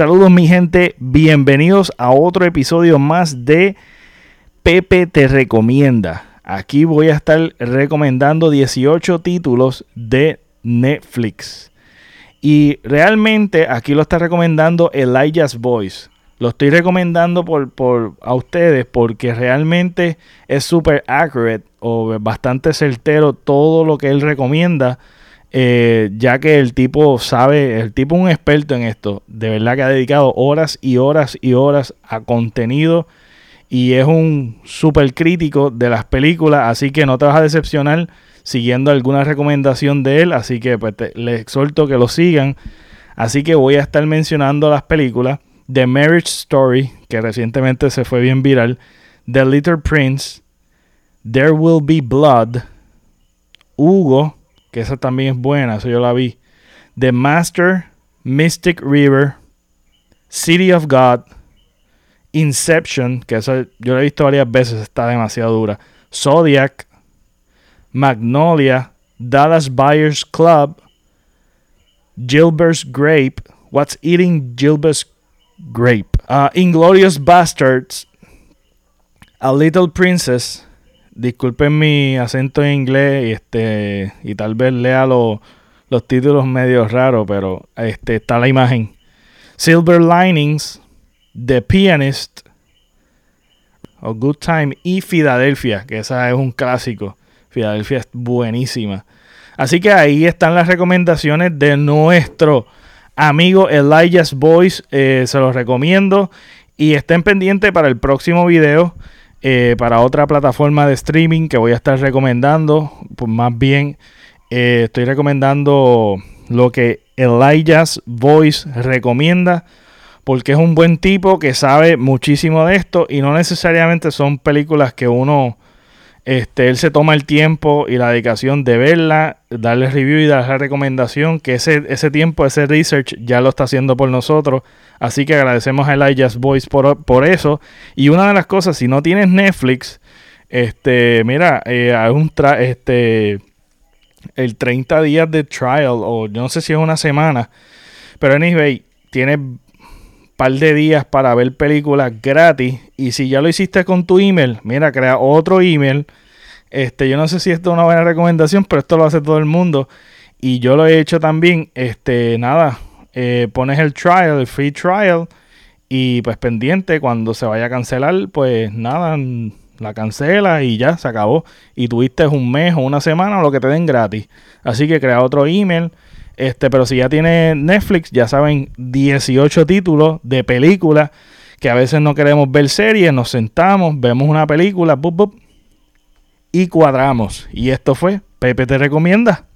Saludos mi gente, bienvenidos a otro episodio más de Pepe te recomienda. Aquí voy a estar recomendando 18 títulos de Netflix. Y realmente aquí lo está recomendando Elijah's Voice. Lo estoy recomendando por, a ustedes porque realmente es súper accurate o bastante certero todo lo que él recomienda. Eh, ya que el tipo sabe, el tipo es un experto en esto. De verdad que ha dedicado horas y horas y horas a contenido y es un súper crítico de las películas, así que no te vas a decepcionar siguiendo alguna recomendación de él, así que pues les exhorto que lo sigan. Así que voy a estar mencionando las películas The Marriage Story, que recientemente se fue bien viral, The Little Prince, There Will Be Blood, Hugo, que esa también es buena, eso yo la vi, The Master, Mystic River, City of God, Inception, que eso yo la he visto varias veces, está demasiado dura. Zodiac, Magnolia, Dallas Buyers Club, Gilbert's Grape, What's Eating Gilbert's Grape, uh, Inglorious Bastards, A Little Princess. Disculpen mi acento en inglés y, este, y tal vez lea los títulos medio raros, pero este, está la imagen. Silver Linings, The Pianist, A Good Time y Filadelfia, que esa es un clásico. Filadelfia es buenísima. Así que ahí están las recomendaciones de nuestro amigo Elijah's Voice. Eh, se los recomiendo. Y estén pendientes para el próximo video. Eh, para otra plataforma de streaming que voy a estar recomendando. Pues más bien eh, estoy recomendando lo que Elijah's Voice recomienda porque es un buen tipo que sabe muchísimo de esto y no necesariamente son películas que uno, este, él se toma el tiempo y la dedicación de verla, darle review y darle recomendación, que ese, ese tiempo, ese research ya lo está haciendo por nosotros. Así que agradecemos a Elijah's Voice por, por eso. Y una de las cosas, si no tienes Netflix, este, mira, eh, hay un este, el 30 días de trial, o yo no sé si es una semana, pero anyway, tienes par de días para ver películas gratis. Y si ya lo hiciste con tu email, mira, crea otro email. Este, yo no sé si esto es una buena recomendación, pero esto lo hace todo el mundo. Y yo lo he hecho también. Este, nada, eh, pones el trial, el free trial. Y pues pendiente, cuando se vaya a cancelar, pues nada, la cancela y ya se acabó. Y tuviste un mes o una semana o lo que te den gratis. Así que crea otro email este, pero si ya tiene Netflix, ya saben, 18 títulos de películas que a veces no queremos ver series, nos sentamos, vemos una película, y cuadramos. Y esto fue Pepe te recomienda.